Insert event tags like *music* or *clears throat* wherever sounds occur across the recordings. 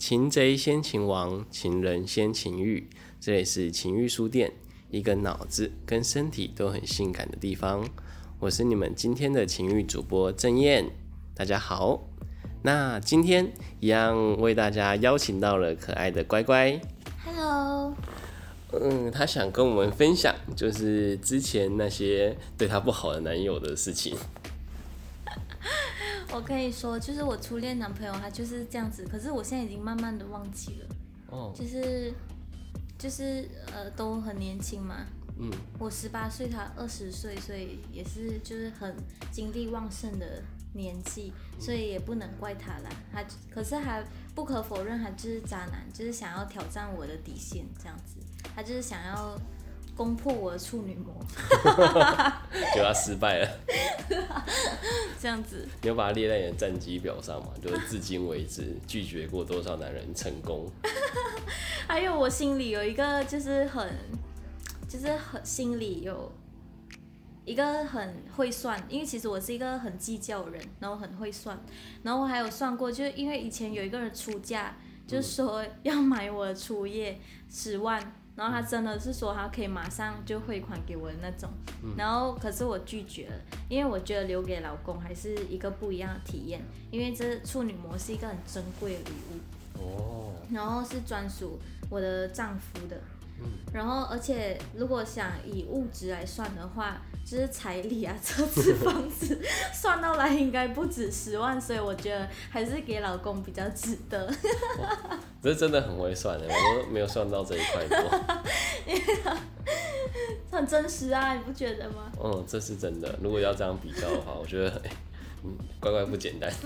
擒贼先擒王，擒人先擒欲。这里是情欲书店，一个脑子跟身体都很性感的地方。我是你们今天的情欲主播郑燕，大家好。那今天一样为大家邀请到了可爱的乖乖。Hello，嗯，他想跟我们分享，就是之前那些对他不好的男友的事情。我可以说，就是我初恋男朋友，他就是这样子。可是我现在已经慢慢的忘记了，哦，就是就是呃，都很年轻嘛。嗯，我十八岁，他二十岁，所以也是就是很精力旺盛的年纪，所以也不能怪他啦。他可是还不可否认，他就是渣男，就是想要挑战我的底线这样子。他就是想要攻破我的处女膜 *laughs* 就他失败了。*laughs* 这样子。你有把它列在你的战绩表上吗？就是至今为止拒绝过多少男人成功？*laughs* 还有我心里有一个就是很，就是很心里有一个很会算，因为其实我是一个很计较的人，然后很会算，然后我还有算过，就是因为以前有一个人出价，就是说要买我的初夜十万。然后他真的是说他可以马上就汇款给我的那种，然后可是我拒绝了，因为我觉得留给老公还是一个不一样的体验，因为这处女膜是一个很珍贵的礼物。哦，然后是专属我的丈夫的。然后，而且如果想以物质来算的话，就是彩礼啊、车子、房子，算到来应该不止十万，所以我觉得还是给老公比较值得。这真的很会算的，我都没有算到这一块过。*laughs* 很真实啊，你不觉得吗？嗯，这是真的。如果要这样比较的话，我觉得，乖乖不简单。*laughs*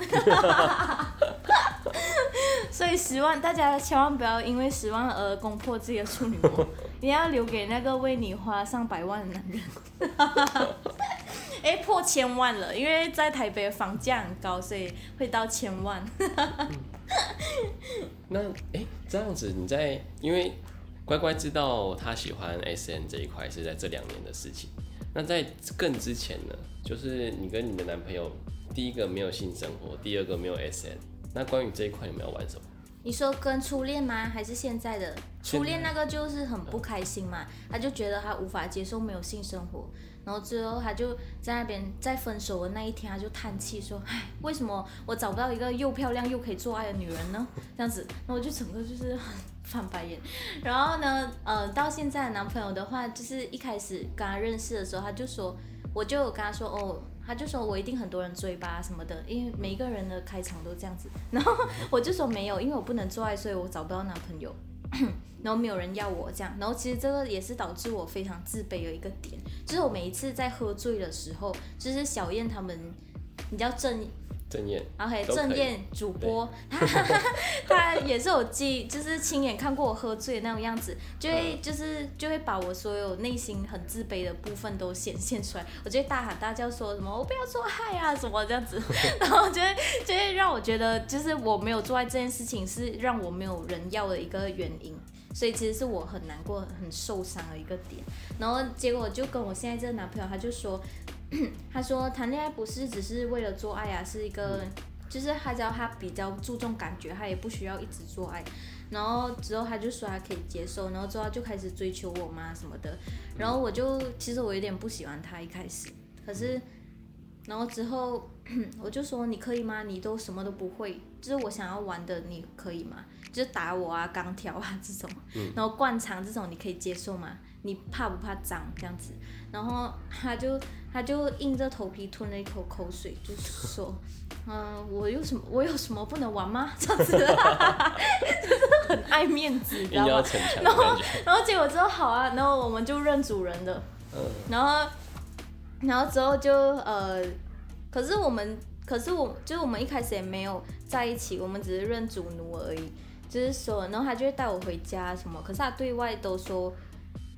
所以十万，大家千万不要因为十万而攻破自己的处女膜，*laughs* 你要留给那个为你花上百万的男人。*laughs* 哎、破千万了，因为在台北房价很高，所以会到千万。*laughs* 那，哎、这样子你在，因为乖乖知道他喜欢 S N 这一块是在这两年的事情。那在更之前呢，就是你跟你的男朋友，第一个没有性生活，第二个没有 S N。那关于这一块，你们要玩什么？你说跟初恋吗？还是现在的初恋那个就是很不开心嘛？他就觉得他无法接受没有性生活，然后最后他就在那边在分手的那一天，他就叹气说：“唉，为什么我找不到一个又漂亮又可以做爱的女人呢？” *laughs* 这样子，那我就整个就是很翻白眼。然后呢，呃，到现在的男朋友的话，就是一开始跟他认识的时候，他就说，我就有跟他说哦。他就说我一定很多人追吧什么的，因为每一个人的开场都这样子。*laughs* 然后我就说没有，因为我不能做爱，所以我找不到男朋友，*clears throat* 然后没有人要我这样。然后其实这个也是导致我非常自卑的一个点，就是我每一次在喝醉的时候，就是小燕他们，你知道郑郑燕，OK，郑燕主播，他 *laughs* 他也是有记，就是亲眼看过我喝醉的那种样子，就会就是就会把我所有内心很自卑的部分都显现出来，我就会大喊大叫说什么我不要做爱啊什么这样子，*laughs* 然后就会就会让我觉得就是我没有做爱这件事情是让我没有人要的一个原因。所以其实是我很难过、很受伤的一个点，然后结果就跟我现在这个男朋友，他就说，*clears throat* 他说谈恋爱不是只是为了做爱啊，是一个，就是他只要他比较注重感觉，他也不需要一直做爱。然后之后他就说他可以接受，然后之后他就开始追求我妈什么的。然后我就其实我有点不喜欢他一开始，可是，然后之后 *clears throat* 我就说你可以吗？你都什么都不会，就是我想要玩的你可以吗？就是打我啊、钢条啊这种，然后灌肠这种你可以接受吗？你怕不怕脏这样子？然后他就他就硬着头皮吞了一口口水，就说，嗯、*laughs* 我有什么我有什么不能玩吗？*laughs* 这样子，就 *laughs* 是很爱面子，你知道吗？硬要逞强的感觉。然后结果之后好啊，然后我们就认主人了，嗯，然后然后之后就呃，可是我们可是我就是我们一开始也没有在一起，我们只是认主奴而已。就是说，然后他就会带我回家什么，可是他对外都说，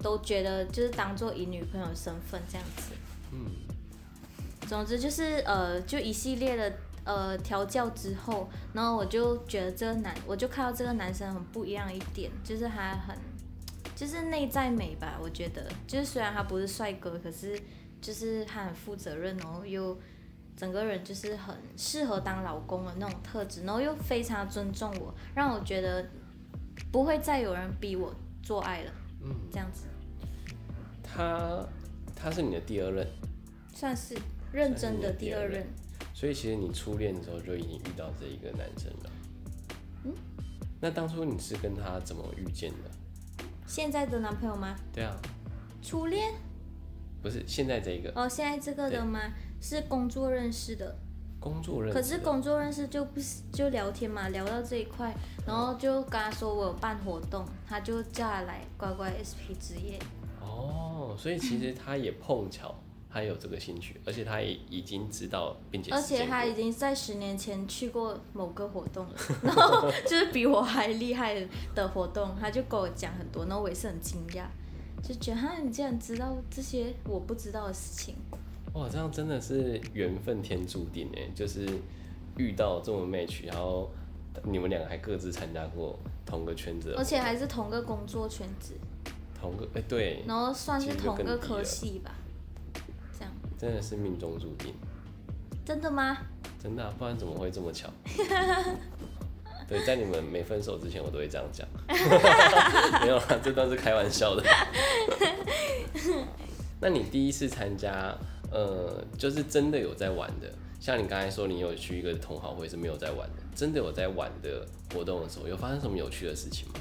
都觉得就是当做以女朋友身份这样子。嗯，总之就是呃，就一系列的呃调教之后，然后我就觉得这个男，我就看到这个男生很不一样一点，就是他很，就是内在美吧，我觉得，就是虽然他不是帅哥，可是就是他很负责任，然后又整个人就是很适合当老公的那种特质，然后又非常尊重我，让我觉得不会再有人逼我做爱了。嗯，这样子。他他是你的第二任，算是认真的第二任。所以其实你初恋的时候就已经遇到这一个男生了。嗯，那当初你是跟他怎么遇见的？现在的男朋友吗？对啊。初恋？不是现在这个。哦，现在这个的吗？是工作认识的。工作认识。可是工作认识就不是就聊天嘛，聊到这一块，然后就跟他说我有办活动，他就叫他来乖乖 SP 之夜。哦，所以其实他也碰巧。他有这个兴趣，而且他也已经知道，并且而且他已经在十年前去过某个活动了，*laughs* 然后就是比我还厉害的活动，他就跟我讲很多，然后我也是很惊讶，就觉得哈，你竟然知道这些我不知道的事情。哇，这样真的是缘分天注定哎，就是遇到这么 match，然后你们两个还各自参加过同个圈子，而且还是同个工作圈子，同个哎对，然后算是同个科系吧。这样真的是命中注定，真的吗？真的，不然怎么会这么巧？*laughs* 对，在你们没分手之前，我都会这样讲。*laughs* 没有啦，这段是开玩笑的。*laughs* 那你第一次参加，呃，就是真的有在玩的，像你刚才说，你有去一个同好会是没有在玩的，真的有在玩的活动的时候，有发生什么有趣的事情吗？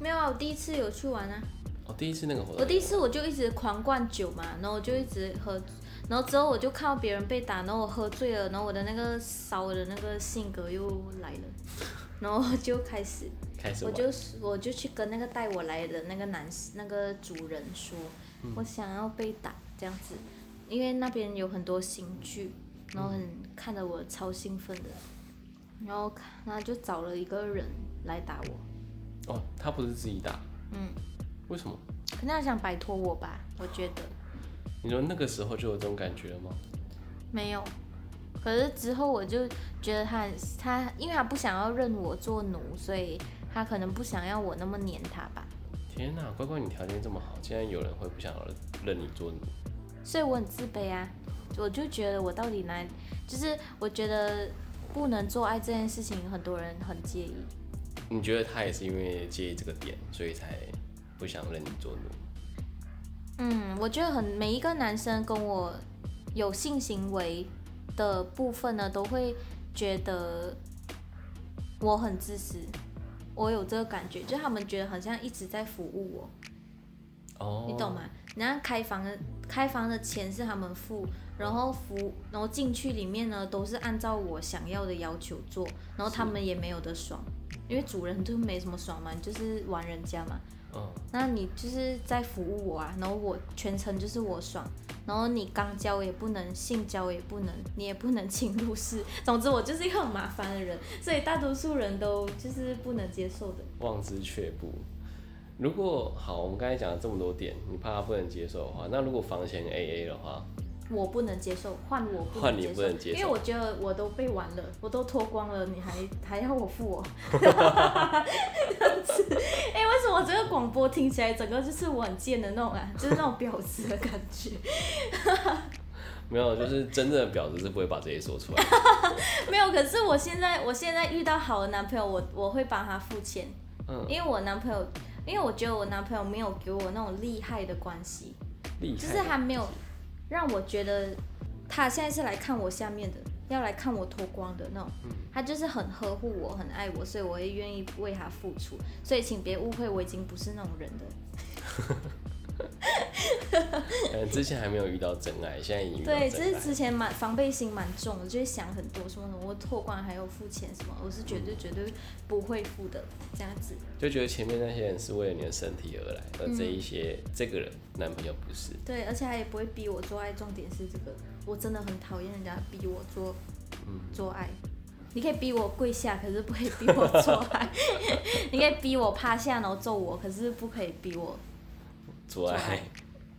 没有啊，我第一次有去玩啊。哦第一次那个活动，我第一次我就一直狂灌酒嘛，然后我就一直喝，然后之后我就看到别人被打，然后我喝醉了，然后我的那个骚的那个性格又来了，*laughs* 然后就开始，开始，我就我就去跟那个带我来的那个男那个主人说，我想要被打这样子，因为那边有很多新剧，然后很看得我超兴奋的，然后他就找了一个人来打我，哦，他不是自己打，嗯。为什么？可能他想摆脱我吧，我觉得。你说那个时候就有这种感觉了吗？没有，可是之后我就觉得他他，因为他不想要认我做奴，所以他可能不想要我那么黏他吧。天哪，乖乖，你条件这么好，竟然有人会不想要认你做奴？所以我很自卑啊，我就觉得我到底哪，就是我觉得不能做爱这件事情，很多人很介意。你觉得他也是因为介意这个点，所以才？不想认你做奴。嗯，我觉得很每一个男生跟我有性行为的部分呢，都会觉得我很自私。我有这个感觉，就他们觉得好像一直在服务我。哦。你懂吗？你看开房的开房的钱是他们付，然后服然后进去里面呢，都是按照我想要的要求做，然后他们也没有的爽，因为主人就没什么爽嘛，就是玩人家嘛。嗯那你就是在服务我啊，然后我全程就是我爽，然后你刚交也不能，性交也不能，你也不能侵入式，*laughs* 总之我就是一个很麻烦的人，所以大多数人都就是不能接受的。望之却步。如果好，我们刚才讲了这么多点，你怕他不能接受的话，那如果房钱 A A 的话？我不能接受，换我不能接受，因为我觉得我都被玩了，我都脱光了，你还 *laughs* 还要我付我？*laughs* 哎，为什么这个广播听起来整个就是我很贱的那种啊，就是那种婊子的感觉？*laughs* 没有，就是真正的婊子是不会把这些说出来。没有，可是我现在我现在遇到好的男朋友，我我会帮他付钱，嗯，因为我男朋友，因为我觉得我男朋友没有给我那种厉害的关系，就是还没有。让我觉得他现在是来看我下面的，要来看我脱光的那种。他就是很呵护我，很爱我，所以我也愿意为他付出。所以请别误会，我已经不是那种人了。*laughs* *laughs* 嗯，之前还没有遇到真爱，现在已经对，就是之前蛮防备心蛮重的，就会想很多，什么什么我脱光还有付钱什么，我是绝对绝对不会付的，这样子。就觉得前面那些人是为了你的身体而来，而这一些这个人男朋友不是。对，而且他也不会逼我做爱，重点是这个，我真的很讨厌人家逼我做，嗯做爱。你可以逼我跪下，可是不可以逼我做爱。*laughs* 你可以逼我趴下然后揍我，可是不可以逼我。做爱，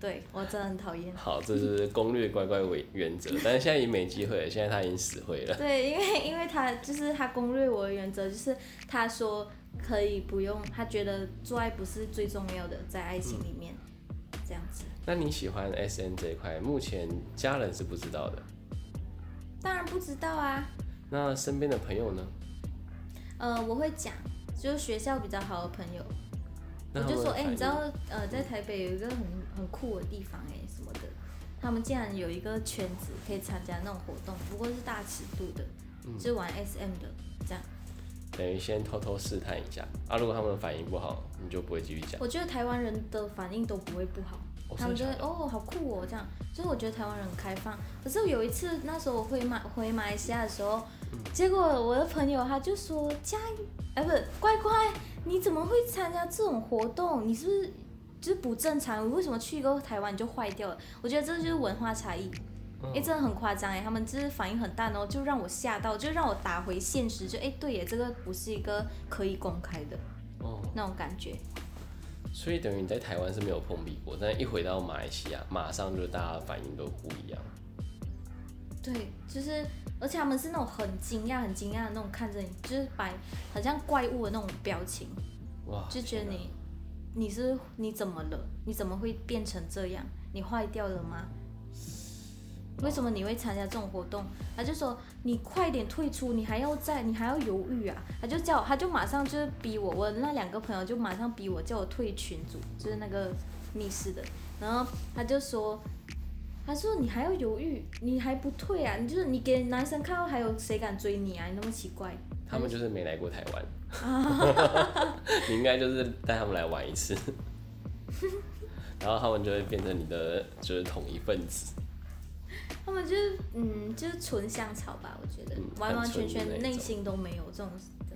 对我真的很讨厌。*laughs* 好，这是攻略乖乖为原则，但是现在已经没机会了，现在他已经死灰了。对，因为因为他就是他攻略我的原则，就是他说可以不用，他觉得做爱不是最重要的，在爱情里面这样子。那你喜欢 S N 这一块，目前家人是不知道的。当然不知道啊。那身边的朋友呢？呃，我会讲，就是学校比较好的朋友，我就说，哎、你知道，呃，在台北有一个很很酷的地方、哎，什么的，他们竟然有一个圈子可以参加那种活动，不过是大尺度的，嗯就是玩 SM 的这样。等于先偷偷试探一下啊，如果他们反应不好，你就不会继续讲。我觉得台湾人的反应都不会不好，哦他们就会真的假的哦好酷哦这样，就是我觉得台湾人很开放。可是有一次那时候我回马回马来西亚的时候，嗯结果我的朋友他就说佳怡，哎不是乖乖，你怎么会参加这种活动？你是不是就是不正常？你为什么去一个台湾你就坏掉了？我觉得这就是文化差异。哎、真的很夸张哎，他们就是反应很大，然后就让我吓到，就让我打回现实，就哎、对耶，这个不是一个可以公开的哦，那种感觉。所以等于你在台湾是没有碰壁过，但一回到马来西亚，马上就大家反应都不一样。对，就是，而且他们是那种很惊讶、很惊讶的那种看着你，就是摆很像怪物的那种表情，哇，就觉得你你是你怎么了？你怎么会变成这样？你坏掉了吗？为什么你会参加这种活动？他就说你快点退出，你还要在，你还要犹豫啊！他就叫我，他就马上就是逼我，我那两个朋友就马上逼我叫我退群组，就是那个密室的。然后他就说，他说你还要犹豫，你还不退啊？你就是你给男生看到，还有谁敢追你啊？你那么奇怪。他们就是没来过台湾，*laughs* 你应该就是带他们来玩一次，然后他们就会变成你的就是统一分子。他们就是嗯，就是纯香草吧，我觉得、嗯完完全全内心都没有这种的。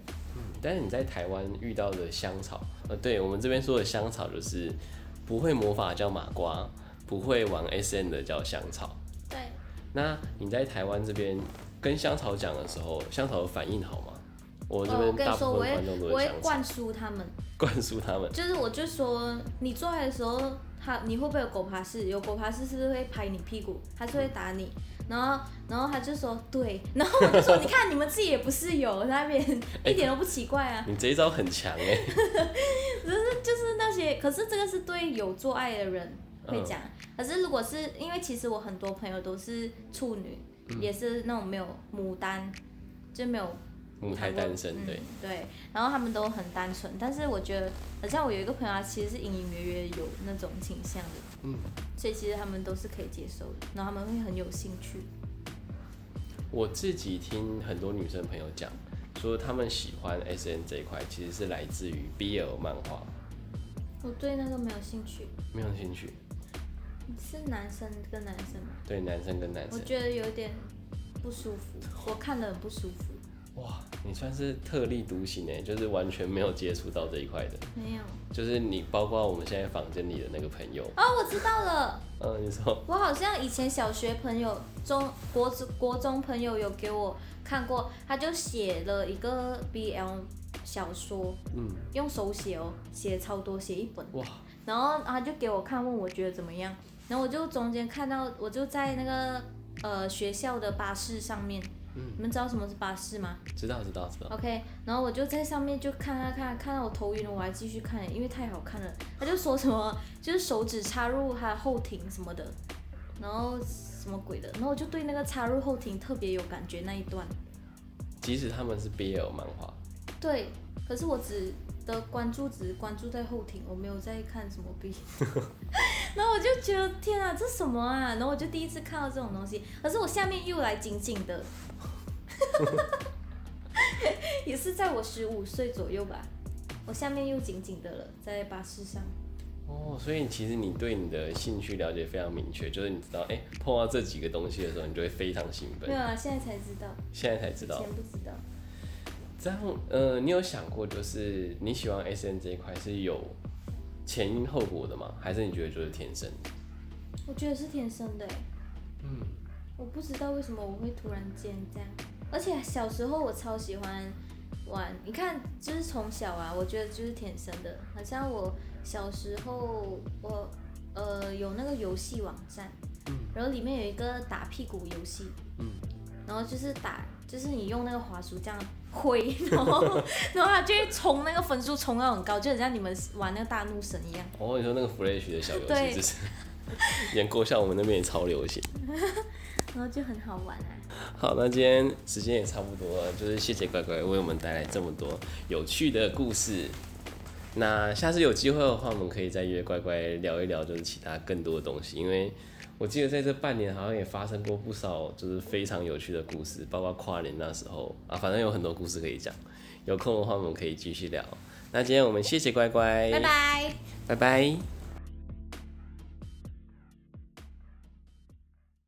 但是你在台湾遇到的香草，呃，对我们这边说的香草就是不会魔法叫马瓜，不会玩 SM 的叫香草。对，那你在台湾这边跟香草讲的时候，香草的反应好吗？我这边大跟你说，我会部分观众都我会灌输他们，灌输他们。就是我就说你做爱的时候，他你会不会有狗爬式？有狗爬式是不是会拍你屁股？还是会打你？然后然后他就说对，然后我就说你看你们自己也不是有那边 *laughs* 一点都不奇怪啊，你这一招很强哎、*laughs* 就是那些，可是这个是对有做爱的人会讲，可是如果是因为其实我很多朋友都是处女，也是那种没有牡丹，就没有母胎单身，嗯对，对，然后他们都很单纯，但是我觉得，好像我有一个朋友，他其实是隐隐约约有那种倾向的，嗯，所以其实他们都是可以接受的，然后他们会很有兴趣。我自己听很多女生朋友讲，说她们喜欢 S N 这一块，其实是来自于 BL 漫画，我对那个没有兴趣，没有兴趣。是男生跟男生吗？对，男生跟男生，我觉得有点不舒服，我看了很不舒服。哇，你算是特立独行哎，就是完全没有接触到这一块的，没有就是你包括我们现在房间里的那个朋友，哦，我知道了，嗯，你说，我好像以前小学朋友、中国中国中朋友有给我看过，他就写了一个 BL 小说，嗯，用手写哦，写超多，写一本。哇，然后他就给我看，问我觉得怎么样。然后我就中间看到，我就在那个呃学校的巴士上面，嗯你们知道什么是巴士吗知道知道知道，？OK，然后我就在上面就看看看，看到我头晕了，我还继续看，因为太好看了。他就说什么，就是手指插入他的后庭什么的，然后什么鬼的，然后我就对那个插入后庭特别有感觉那一段。即使他们是 BL 漫画，对，可是我只的关注只关注在后庭，我没有在看什么 B。*laughs* 然后我就觉得天啊，这什么啊？然后我就第一次看到这种东西，可是我下面又来紧紧的，*laughs* 也是在我十五岁左右吧，我下面又紧紧的了，在巴士上。哦，所以其实你对你的兴趣了解非常明确，就是你知道，哎、碰到这几个东西的时候，你就会非常兴奋没。有啊，现在才知道，现在才知道以道前，不知道。这样，呃，你有想过，就是你喜欢 S N 这一块是有前因后果的吗？还是你觉得就是天生的？我觉得是天生的欸嗯，我不知道为什么我会突然间这样，而且小时候我超喜欢玩，你看，就是从小啊，我觉得就是天生的。好像我小时候，我呃有那个游戏网站，然后里面有一个打屁股游戏，嗯然后就是打，就是你用那个滑鼠这样挥，*laughs* 然后然后它就会冲那个分数冲到很高，就很像你们玩那个大怒神一样。哦，你说那个 Flash 的小游对戏，就是 *laughs* 连过像我们那边也超流行。*laughs* 然后就很好玩啊。好，那今天时间也差不多了，就是谢谢乖乖为我们带来这么多有趣的故事。那下次有机会的话，我们可以再约乖乖聊一聊，就是其他更多的东西。因为我记得在这半年好像也发生过不少，就是非常有趣的故事，包括跨年那时候啊，反正有很多故事可以讲。有空的话，我们可以继续聊。那今天我们谢谢乖乖，拜拜。拜拜。